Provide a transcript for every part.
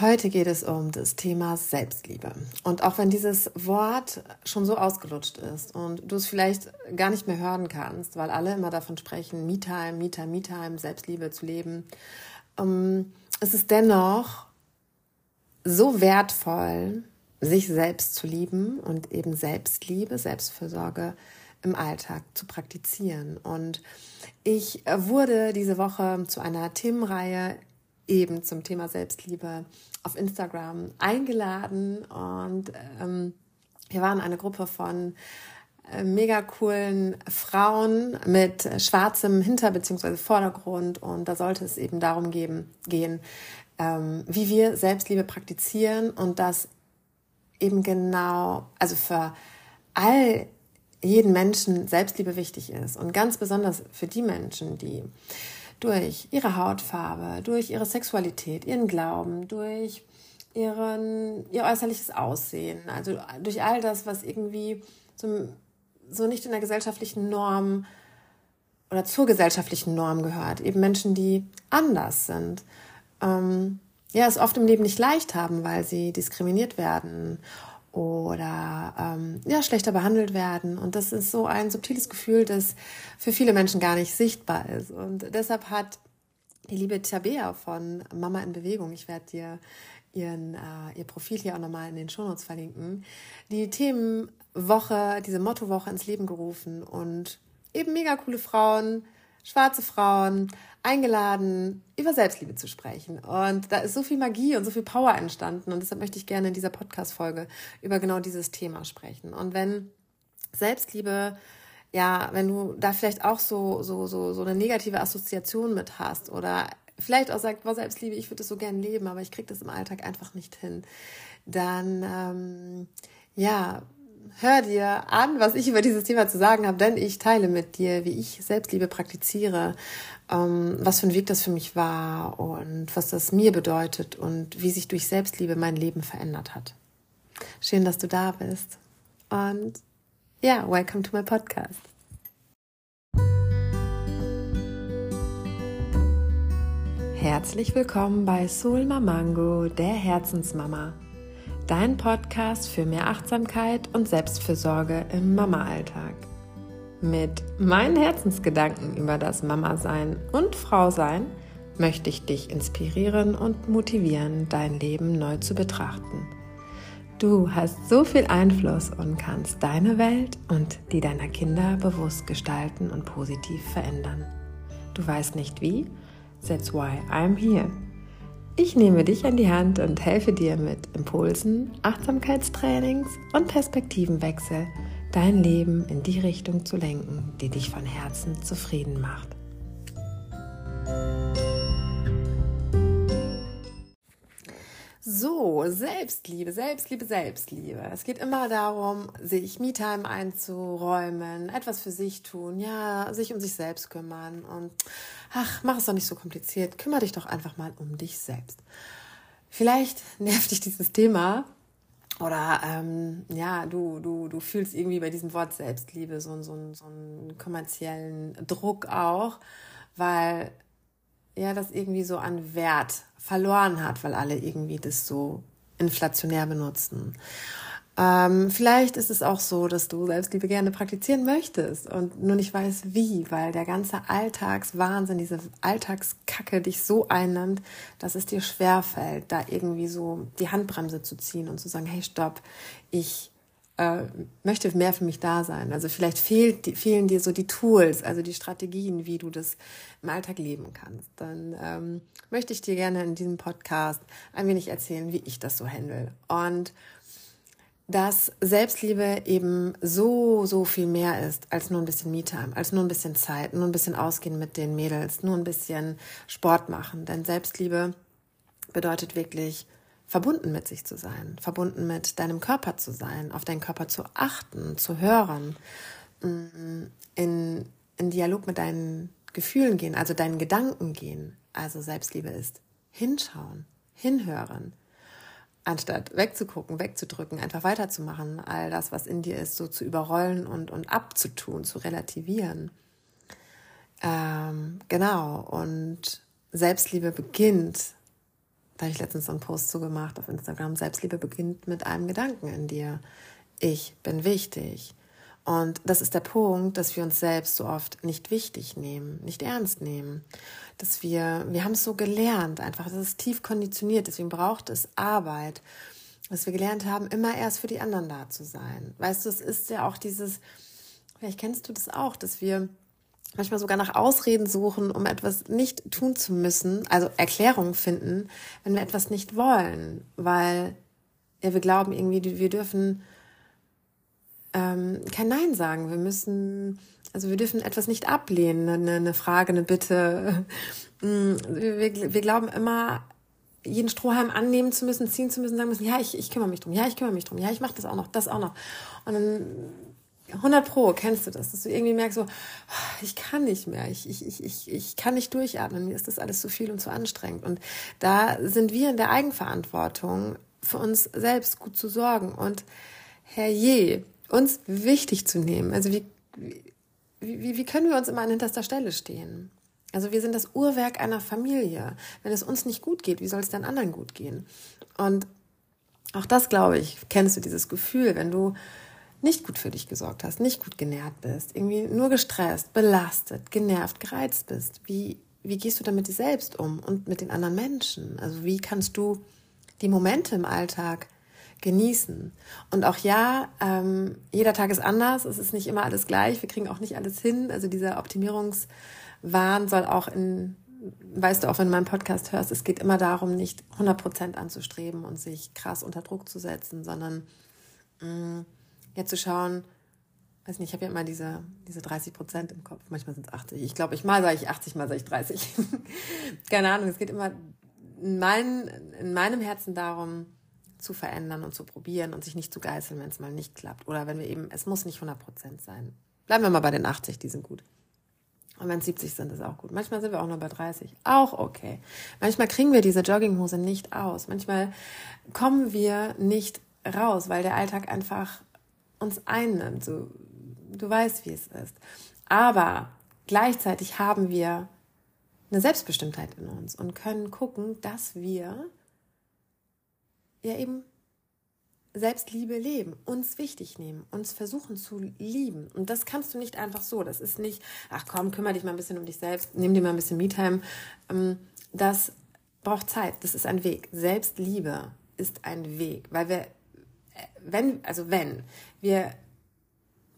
Heute geht es um das Thema Selbstliebe. Und auch wenn dieses Wort schon so ausgelutscht ist und du es vielleicht gar nicht mehr hören kannst, weil alle immer davon sprechen, Me-Time, Me-Time, Me-Time, Selbstliebe zu leben, ähm, ist es dennoch so wertvoll, sich selbst zu lieben und eben Selbstliebe, Selbstfürsorge im Alltag zu praktizieren. Und ich wurde diese Woche zu einer Themenreihe eben zum Thema Selbstliebe auf Instagram eingeladen und ähm, wir waren eine Gruppe von äh, mega coolen Frauen mit schwarzem Hinter- bzw. Vordergrund und da sollte es eben darum geben, gehen, ähm, wie wir Selbstliebe praktizieren und das eben genau, also für all jeden Menschen Selbstliebe wichtig ist und ganz besonders für die Menschen, die durch ihre Hautfarbe, durch ihre Sexualität, ihren Glauben, durch ihren, ihr äußerliches Aussehen, also durch all das, was irgendwie so, so nicht in der gesellschaftlichen Norm oder zur gesellschaftlichen Norm gehört. Eben Menschen, die anders sind. Ähm, ja, es oft im Leben nicht leicht haben, weil sie diskriminiert werden oder ähm, ja, schlechter behandelt werden. Und das ist so ein subtiles Gefühl, das für viele Menschen gar nicht sichtbar ist. Und deshalb hat die liebe Tabea von Mama in Bewegung, ich werde dir ihren, äh, ihr Profil hier auch nochmal in den Shownotes verlinken, die Themenwoche, diese Mottowoche ins Leben gerufen und eben mega coole Frauen, schwarze Frauen, eingeladen, über Selbstliebe zu sprechen. Und da ist so viel Magie und so viel Power entstanden. Und deshalb möchte ich gerne in dieser Podcast-Folge über genau dieses Thema sprechen. Und wenn Selbstliebe, ja, wenn du da vielleicht auch so, so, so, so eine negative Assoziation mit hast oder vielleicht auch sagt, boah, Selbstliebe, ich würde das so gern leben, aber ich kriege das im Alltag einfach nicht hin, dann, ähm, ja, hör dir an, was ich über dieses Thema zu sagen habe, denn ich teile mit dir, wie ich Selbstliebe praktiziere, ähm, was für ein Weg das für mich war und was das mir bedeutet und wie sich durch Selbstliebe mein Leben verändert hat. Schön, dass du da bist. Und ja, welcome to my podcast. Herzlich willkommen bei Soul Mamango, der Herzensmama dein Podcast für mehr Achtsamkeit und Selbstfürsorge im Mama-Alltag. Mit meinen Herzensgedanken über das Mama-Sein und Frau-Sein möchte ich dich inspirieren und motivieren, dein Leben neu zu betrachten. Du hast so viel Einfluss und kannst deine Welt und die deiner Kinder bewusst gestalten und positiv verändern. Du weißt nicht wie? That's why I'm here. Ich nehme dich an die Hand und helfe dir mit Impulsen, Achtsamkeitstrainings und Perspektivenwechsel, dein Leben in die Richtung zu lenken, die dich von Herzen zufrieden macht. Selbstliebe, Selbstliebe, Selbstliebe. Es geht immer darum, sich Me-Time einzuräumen, etwas für sich tun, ja, sich um sich selbst kümmern und ach, mach es doch nicht so kompliziert, kümmere dich doch einfach mal um dich selbst. Vielleicht nervt dich dieses Thema oder ähm, ja, du, du, du fühlst irgendwie bei diesem Wort Selbstliebe so, so, so einen kommerziellen Druck auch, weil ja, das irgendwie so an Wert verloren hat, weil alle irgendwie das so inflationär benutzen. Ähm, vielleicht ist es auch so, dass du Selbstliebe gerne praktizieren möchtest und nur nicht weißt wie, weil der ganze Alltagswahnsinn, diese Alltagskacke dich so einnimmt, dass es dir schwerfällt, da irgendwie so die Handbremse zu ziehen und zu sagen, hey, stopp, ich äh, möchte mehr für mich da sein. Also vielleicht fehlt, fehlen dir so die Tools, also die Strategien, wie du das im Alltag leben kannst. Dann ähm, möchte ich dir gerne in diesem Podcast ein wenig erzählen, wie ich das so handle. Und dass Selbstliebe eben so, so viel mehr ist als nur ein bisschen Me-Time, als nur ein bisschen Zeit, nur ein bisschen ausgehen mit den Mädels, nur ein bisschen Sport machen. Denn Selbstliebe bedeutet wirklich verbunden mit sich zu sein, verbunden mit deinem Körper zu sein, auf deinen Körper zu achten, zu hören, mm, in, in Dialog mit deinen Gefühlen gehen, also deinen Gedanken gehen. Also Selbstliebe ist hinschauen, hinhören, anstatt wegzugucken, wegzudrücken, einfach weiterzumachen, all das, was in dir ist, so zu überrollen und, und abzutun, zu relativieren. Ähm, genau, und Selbstliebe beginnt Da habe ich letztens so einen Post zugemacht auf Instagram. Selbstliebe beginnt mit einem Gedanken in dir. Ich bin wichtig. Und das ist der Punkt, dass wir uns selbst so oft nicht wichtig nehmen, nicht ernst nehmen. Dass wir, wir haben es so gelernt, einfach, das ist tief konditioniert, deswegen braucht es Arbeit. Dass wir gelernt haben, immer erst für die anderen da zu sein. Weißt du, es ist ja auch dieses, vielleicht kennst du das auch, dass wir manchmal sogar nach Ausreden suchen, um etwas nicht tun zu müssen, also Erklärungen finden, wenn wir etwas nicht wollen, weil ja, wir glauben irgendwie, wir dürfen ähm, kein Nein sagen. Wir müssen, also wir dürfen etwas nicht ablehnen, eine, eine Frage, eine Bitte. Mm, wir, wir, glauben immer, jeden Strohhalm annehmen zu müssen, ziehen zu müssen, sagen müssen, ja, ich, ich kümmere mich drum, ja, ich kümmere mich drum, ja, ich mache das auch noch, das auch noch. Und dann 100 Pro, kennst du das, dass du irgendwie merkst, so, ich kann nicht mehr, ich, ich, ich, ich, ich kann nicht durchatmen, mir ist das alles zu viel und zu anstrengend. Und da sind wir in der Eigenverantwortung, für uns selbst gut zu sorgen. Und herrje, uns wichtig zu nehmen. Also wie, wie, wie können wir uns immer an hinterster Stelle stehen? Also wir sind das Uhrwerk einer Familie. Wenn es uns nicht gut geht, wie soll es dann anderen gut gehen? Und auch das, glaube ich, kennst du dieses Gefühl, wenn du nicht gut für dich gesorgt hast, nicht gut genährt bist, irgendwie nur gestresst, belastet, genervt, gereizt bist. Wie, wie gehst du dann mit dir selbst um und mit den anderen Menschen? Also wie kannst du die Momente im Alltag genießen. Und auch ja, ähm, jeder Tag ist anders, es ist nicht immer alles gleich, wir kriegen auch nicht alles hin. Also dieser Optimierungswahn soll auch in, weißt du auch, wenn du meinen Podcast hörst, es geht immer darum, nicht 100 Prozent anzustreben und sich krass unter Druck zu setzen, sondern mh, mm, ja zu schauen, weiß nicht, ich habe ja immer diese, diese 30 Prozent im Kopf, manchmal sind es 80. Ich glaube, ich mal sage ich 80, mal sage ich 30. Keine Ahnung, es geht immer in, mein, in meinem Herzen darum, zu verändern und zu probieren und sich nicht zu geißeln, wenn es mal nicht klappt. Oder wenn wir eben, es muss nicht 100 Prozent sein. Bleiben wir mal bei den 80, die sind gut. Und wenn es 70 sind, ist auch gut. Manchmal sind wir auch nur bei 30. Auch okay. Manchmal kriegen wir diese Jogginghose nicht aus. Manchmal kommen wir nicht raus, weil der Alltag einfach uns einnimmt. So, du weißt, wie es ist. Aber gleichzeitig haben wir eine Selbstbestimmtheit in uns und können gucken, dass wir ja eben Selbstliebe leben, uns wichtig nehmen, uns versuchen zu lieben. Und das kannst du nicht einfach so. Das ist nicht, ach komm, kümmere dich mal ein bisschen um dich selbst, nimm dir mal ein bisschen Me-Time. Ähm, das braucht Zeit. Das ist ein Weg. Selbstliebe ist ein Weg, weil wir, wenn, also wenn wir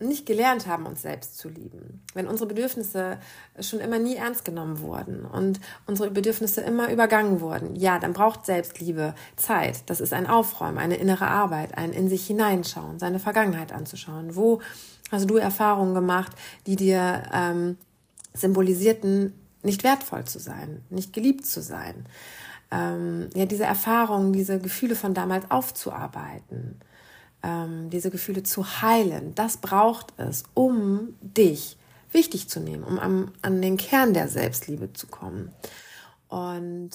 nicht gelernt haben, uns selbst zu lieben, wenn unsere Bedürfnisse schon immer nie ernst genommen wurden und unsere Bedürfnisse immer übergangen wurden, ja, dann braucht Selbstliebe Zeit. Das ist ein Aufräumen, eine innere Arbeit, ein in sich hineinschauen, seine Vergangenheit anzuschauen. Wo hast du Erfahrungen gemacht, die dir ähm, symbolisierten, nicht wertvoll zu sein, nicht geliebt zu sein? Ähm, ja, diese Erfahrungen, diese Gefühle von damals aufzuarbeiten ähm, diese Gefühle zu heilen, das braucht es, um dich wichtig zu nehmen, um am, an den Kern der Selbstliebe zu kommen. Und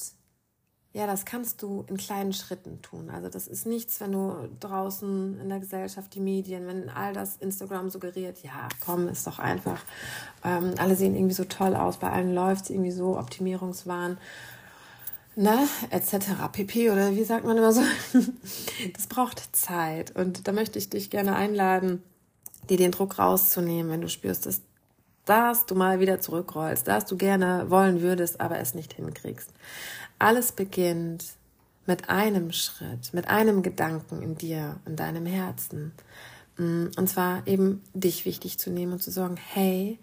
ja, das kannst du in kleinen Schritten tun. Also das ist nichts, wenn du draußen in der Gesellschaft, die Medien, wenn all das Instagram suggeriert, ja, komm, ist doch einfach. Ähm, alle sehen irgendwie so toll aus, bei allen läuft es irgendwie so, Optimierungswahn ne, etc. pp. oder wie sagt man immer so? Das braucht Zeit. Und da möchte ich dich gerne einladen, dir den Druck rauszunehmen, wenn du spürst, dass, dass du mal wieder zurückrollst, dass du gerne wollen würdest, aber es nicht hinkriegst. Alles beginnt mit einem Schritt, mit einem Gedanken in dir, in deinem Herzen. Mm, und zwar eben dich wichtig zu nehmen und zu sagen, hey,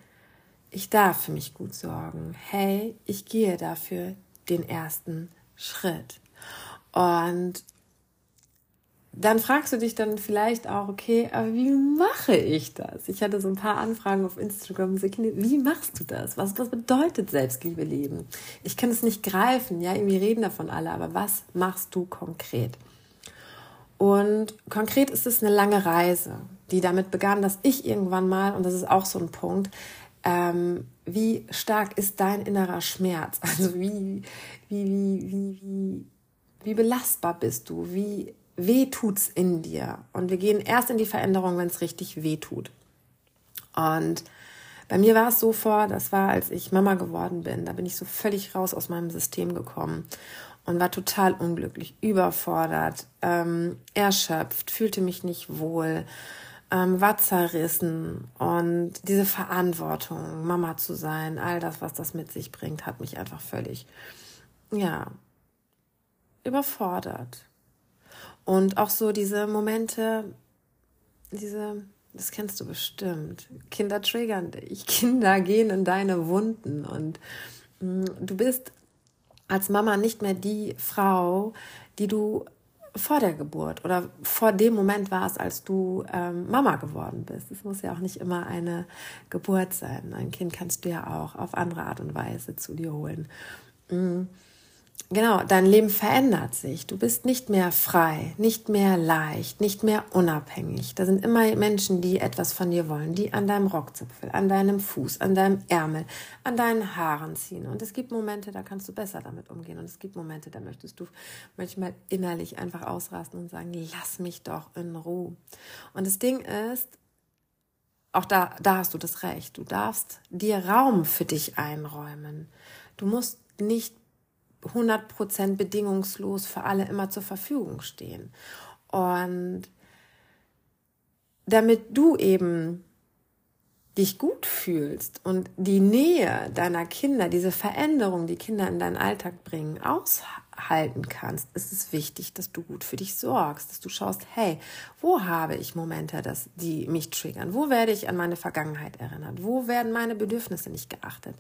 ich darf für mich gut sorgen. Hey, ich gehe dafür den ersten Schritt. Und dann fragst du dich dann vielleicht auch, okay, aber wie mache ich das? Ich hatte so ein paar Anfragen auf Instagram, wie machst du das? Was, was bedeutet Selbstliebe leben? Ich kann es nicht greifen, ja, irgendwie reden davon alle, aber was machst du konkret? Und konkret ist es eine lange Reise, die damit begann, dass ich irgendwann mal, und das ist auch so ein Punkt, ähm, wie stark ist dein innerer Schmerz? Also wie, wie, wie, wie, wie, wie belastbar bist du? Wie weh tut's in dir? Und wir gehen erst in die Veränderung, wenn es richtig weh tut. Und bei mir war es so vor, das war, als ich Mama geworden bin. Da bin ich so völlig raus aus meinem System gekommen. und war total unglücklich, überfordert, ähm, erschöpft, fühlte mich nicht wohl, ähm, war zerrissen und diese Verantwortung, Mama zu sein, all das, was das mit sich bringt, hat mich einfach völlig, ja, überfordert. Und auch so diese Momente, diese, das kennst du bestimmt. Kinder triggern dich. Kinder gehen in deine Wunden und mh, mm, du bist als Mama nicht mehr die Frau, die du vor der Geburt oder vor dem Moment warst, als du ähm, Mama geworden bist. Es muss ja auch nicht immer eine Geburt sein. Ein Kind kannst du ja auch auf andere Art und Weise zu dir holen. Mhm. Genau, dein Leben verändert sich. Du bist nicht mehr frei, nicht mehr leicht, nicht mehr unabhängig. Da sind immer Menschen, die etwas von dir wollen, die an deinem Rockzipfel, an deinem Fuß, an deinem Ärmel, an deinen Haaren ziehen. Und es gibt Momente, da kannst du besser damit umgehen. Und es gibt Momente, da möchtest du manchmal innerlich einfach ausrasten und sagen, lass mich doch in Ruhe. Und das Ding ist, auch da, da hast du das Recht. Du darfst dir Raum für dich einräumen. Du musst nicht 100% bedingungslos für alle immer zur Verfügung stehen. Und damit du eben dich gut fühlst und die Nähe deiner Kinder, diese Veränderung, die Kinder in deinen Alltag bringen, aushalten kannst, ist es wichtig, dass du gut für dich sorgst, dass du schaust, hey, wo habe ich Momente, dass die mich triggern? Wo werde ich an meine Vergangenheit erinnert? Wo werden meine Bedürfnisse nicht geachtet?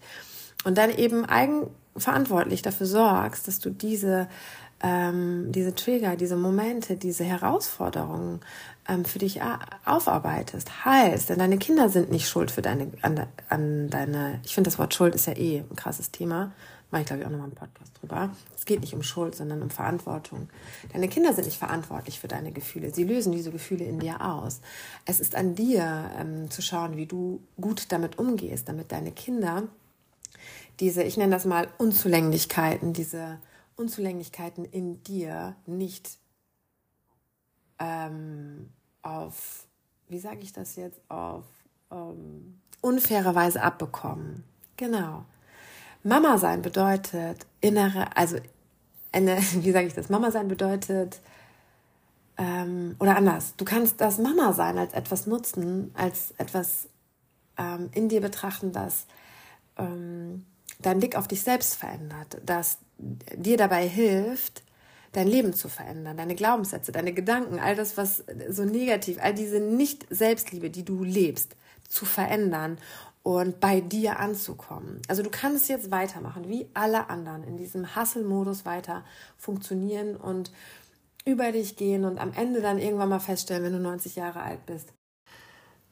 Und dann eben eigenverantwortlich dafür sorgst, dass du diese, ähm, diese Trigger, diese Momente, diese Herausforderungen ähm, für dich aufarbeitest, heilst. Denn deine Kinder sind nicht schuld für deine, an, an deine, ich finde das Wort Schuld ist ja eh ein krasses Thema. Mache ich glaube ich auch nochmal einen Podcast drüber. Es geht nicht um Schuld, sondern um Verantwortung. Deine Kinder sind nicht verantwortlich für deine Gefühle. Sie lösen diese Gefühle in dir aus. Es ist an dir ähm, zu schauen, wie du gut damit umgehst, damit deine Kinder diese, ich nenne das mal Unzulänglichkeiten, diese Unzulänglichkeiten in dir nicht ähm, auf, wie sage ich das jetzt, auf ähm, unfaire Weise abbekommen. Genau. Mama sein bedeutet innere, also eine, wie sage ich das? Mama sein bedeutet, ähm, oder anders, du kannst das Mama sein als etwas nutzen, als etwas ähm, in dir betrachten, das ähm, deinen Blick auf dich selbst verändert, das dir dabei hilft, dein Leben zu verändern, deine Glaubenssätze, deine Gedanken, all das, was so negativ, all diese Nicht-Selbstliebe, die du lebst, zu verändern und bei dir anzukommen. Also du kannst jetzt weitermachen, wie alle anderen, in diesem Hustle-Modus weiter funktionieren und über dich gehen und am Ende dann irgendwann mal feststellen, wenn du 90 Jahre alt bist,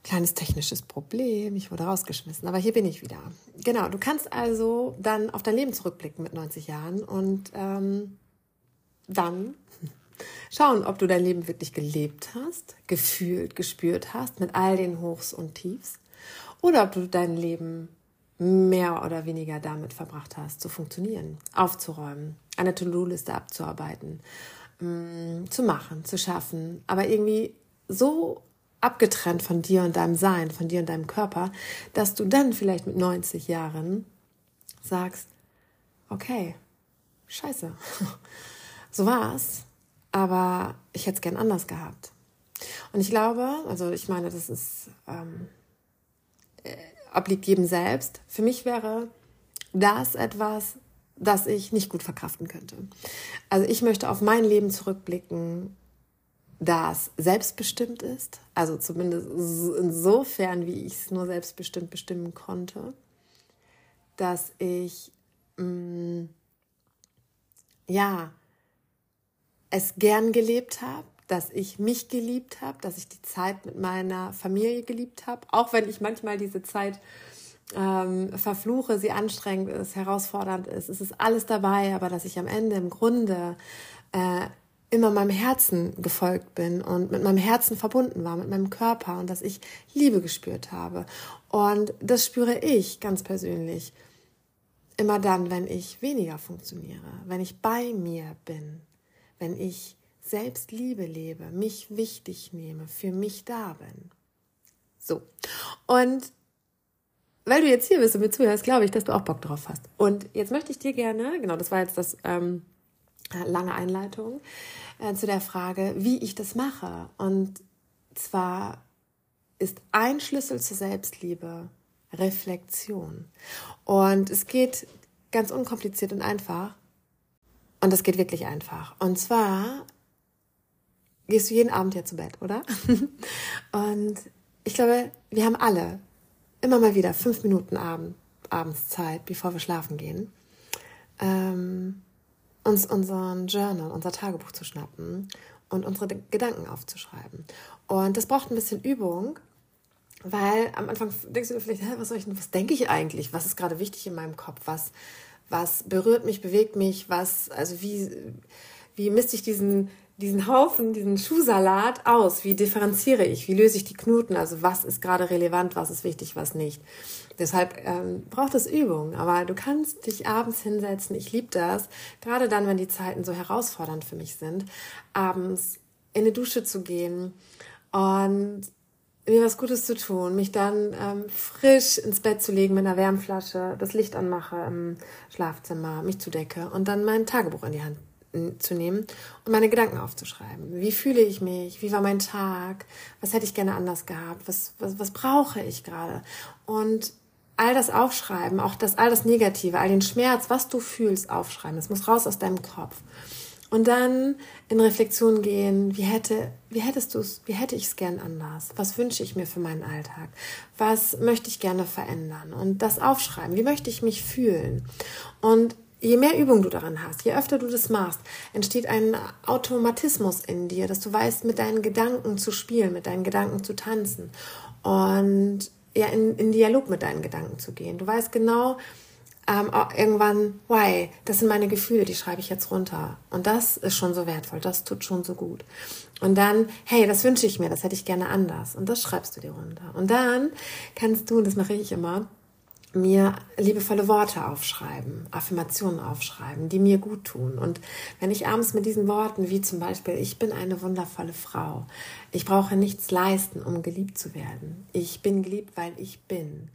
kleines technisches Problem, ich wurde rausgeschmissen, aber hier bin ich wieder. Genau, du kannst also dann auf dein Leben zurückblicken mit 90 Jahren und ähm, dann schauen, ob du dein Leben wirklich gelebt hast, gefühlt, gespürt hast, mit all den Hochs und Tiefs, oder ob du dein Leben mehr oder weniger damit verbracht hast, zu funktionieren, aufzuräumen, eine To-Do-Liste abzuarbeiten, mm, zu machen, zu schaffen, aber irgendwie so abgetrennt von dir und deinem Sein, von dir und deinem Körper, dass du dann vielleicht mit 90 Jahren sagst, okay, scheiße, so war's, aber ich hätte es gern anders gehabt. Und ich glaube, also ich meine, das ist ähm, äh, obliegt jedem selbst. Für mich wäre das etwas, das ich nicht gut verkraften könnte. Also ich möchte auf mein Leben zurückblicken das selbstbestimmt ist, also zumindest insofern, wie ich es nur selbstbestimmt bestimmen konnte, dass ich mh, mm, ja es gern gelebt habe, dass ich mich geliebt habe, dass ich die Zeit mit meiner Familie geliebt habe, auch wenn ich manchmal diese Zeit ähm, verfluche, sie anstrengend ist, herausfordernd ist, es ist alles dabei, aber dass ich am Ende im Grunde äh, immer meinem Herzen gefolgt bin und mit meinem Herzen verbunden war, mit meinem Körper und dass ich Liebe gespürt habe. Und das spüre ich ganz persönlich immer dann, wenn ich weniger funktioniere, wenn ich bei mir bin, wenn ich selbst Liebe lebe, mich wichtig nehme, für mich da bin. So. Und weil du jetzt hier bist und mir zuhörst, glaube ich, dass du auch Bock drauf hast. Und jetzt möchte ich dir gerne, genau, das war jetzt das ähm, lange Einleitung äh, zu der Frage, wie ich das mache. Und zwar ist ein Schlüssel zur Selbstliebe Reflexion. Und es geht ganz unkompliziert und einfach. Und es geht wirklich einfach. Und zwar gehst du jeden Abend ja zu Bett, oder? und ich glaube, wir haben alle immer mal wieder fünf Minuten Abend, abends Zeit, bevor wir schlafen gehen, ähm, uns unseren Journal, unser Tagebuch zu schnappen und unsere Gedanken aufzuschreiben. Und das braucht ein bisschen Übung, weil am Anfang denkst du dir vielleicht, was soll ich was denke ich eigentlich? Was ist gerade wichtig in meinem Kopf? Was, was berührt mich, bewegt mich? Was, also wie, wie misst ich diesen, diesen Haufen, diesen Schuhsalat aus? Wie differenziere ich? Wie löse ich die Knuten? Also was ist gerade relevant? Was ist wichtig? Was nicht? Deshalb ähm, braucht es Übung. Aber du kannst dich abends hinsetzen. Ich liebe das. Gerade dann, wenn die Zeiten so herausfordernd für mich sind, abends in eine Dusche zu gehen und mir was Gutes zu tun, mich dann ähm, frisch ins Bett zu legen mit einer Wärmflasche, das Licht anmache im Schlafzimmer, mich zudecke und dann mein Tagebuch in die Hand zu nehmen und meine Gedanken aufzuschreiben. Wie fühle ich mich? Wie war mein Tag? Was hätte ich gerne anders gehabt? Was, was, was brauche ich gerade? Und all das aufschreiben, auch das, all das Negative, all den Schmerz, was du fühlst, aufschreiben. Das muss raus aus deinem Kopf. Und dann in Reflexion gehen, wie hätte, wie hättest du es, wie hätte ich es gern anders? Was wünsche ich mir für meinen Alltag? Was möchte ich gerne verändern? Und das aufschreiben. Wie möchte ich mich fühlen? Und je mehr Übung du daran hast, je öfter du das machst, entsteht ein Automatismus in dir, dass du weißt, mit deinen Gedanken zu spielen, mit deinen Gedanken zu tanzen und ja, in, in Dialog mit deinen Gedanken zu gehen. Du weißt genau, ähm, irgendwann, why, das sind meine Gefühle, die schreibe ich jetzt runter. Und das ist schon so wertvoll, das tut schon so gut. Und dann, hey, das wünsche ich mir, das hätte ich gerne anders. Und das schreibst du dir runter. Und dann kannst du, und das mache ich immer, mir liebevolle Worte aufschreiben, Affirmationen aufschreiben, die mir gut tun. Und wenn ich abends mit diesen Worten, wie zum Beispiel, ich bin eine wundervolle Frau, ich brauche nichts leisten, um geliebt zu werden, ich bin geliebt, weil ich bin,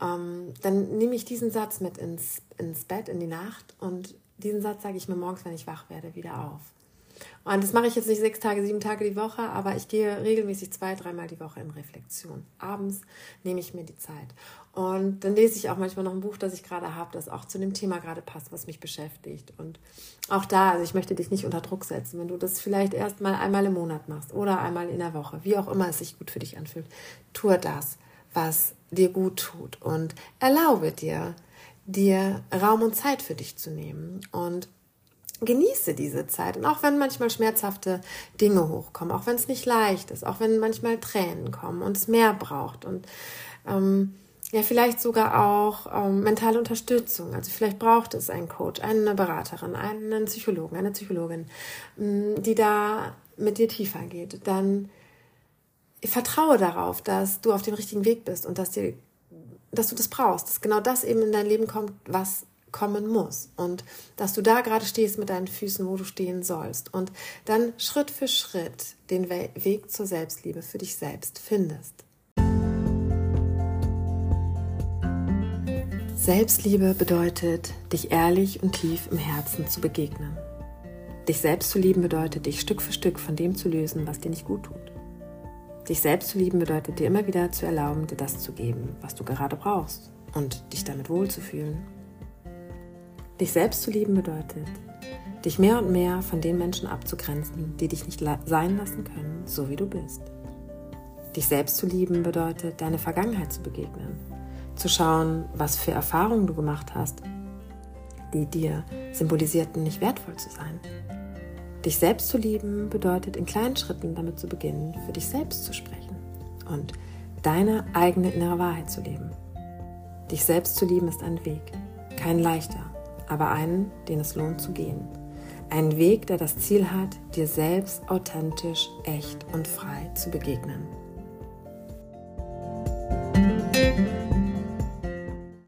ähm, dann nehme ich diesen Satz mit ins, ins Bett, in die Nacht und diesen Satz sage ich mir morgens, wenn ich wach werde, wieder auf. Und das mache ich jetzt nicht sechs Tage, sieben Tage die Woche, aber ich gehe regelmäßig zwei, dreimal die Woche in Reflexion. Abends nehme ich mir die Zeit. Und dann lese ich auch manchmal noch ein Buch, das ich gerade habe, das auch zu dem Thema gerade passt, was mich beschäftigt. Und auch da, also ich möchte dich nicht unter Druck setzen, wenn du das vielleicht erst mal einmal im Monat machst oder einmal in der Woche, wie auch immer es sich gut für dich anfühlt, tue das, was dir gut tut und erlaube dir, dir Raum und Zeit für dich zu nehmen und genieße diese Zeit. Und auch wenn manchmal schmerzhafte Dinge hochkommen, auch wenn es nicht leicht ist, auch wenn manchmal Tränen kommen und es mehr braucht und ähm, ja, vielleicht sogar auch ähm, mentale Unterstützung. Also vielleicht braucht es einen Coach, eine Beraterin, einen Psychologen, eine Psychologin, mm, die da mit dir tiefer geht. Dann vertraue darauf, dass du auf dem richtigen Weg bist und dass dir, dass du das brauchst, dass genau das eben in dein Leben kommt, was kommen muss und dass du da gerade stehst mit deinen Füßen, wo du stehen sollst und dann Schritt für Schritt den Weg zur Selbstliebe für dich selbst findest. Selbstliebe bedeutet, dich ehrlich und tief im Herzen zu begegnen. Dich selbst zu lieben bedeutet, dich Stück für Stück von dem zu lösen, was dir nicht gut tut. Dich selbst zu lieben bedeutet dir immer wieder zu erlauben, dir das zu geben, was du gerade brauchst und dich damit wohlzufühlen. Dich selbst zu lieben bedeutet, dich mehr und mehr von den Menschen abzugrenzen, die dich nicht sein lassen können, so wie du bist. Dich selbst zu lieben bedeutet, deine Vergangenheit zu begegnen, zu schauen, was für Erfahrungen du gemacht hast, die dir symbolisierten, nicht wertvoll zu sein. Dich selbst zu lieben bedeutet in kleinen Schritten damit zu beginnen, für dich selbst zu sprechen und deine eigene innere Wahrheit zu leben. Dich selbst zu lieben ist ein Weg, kein leichter, aber einen, den es lohnt zu gehen. Ein Weg, der das Ziel hat, dir selbst authentisch, echt und frei zu begegnen.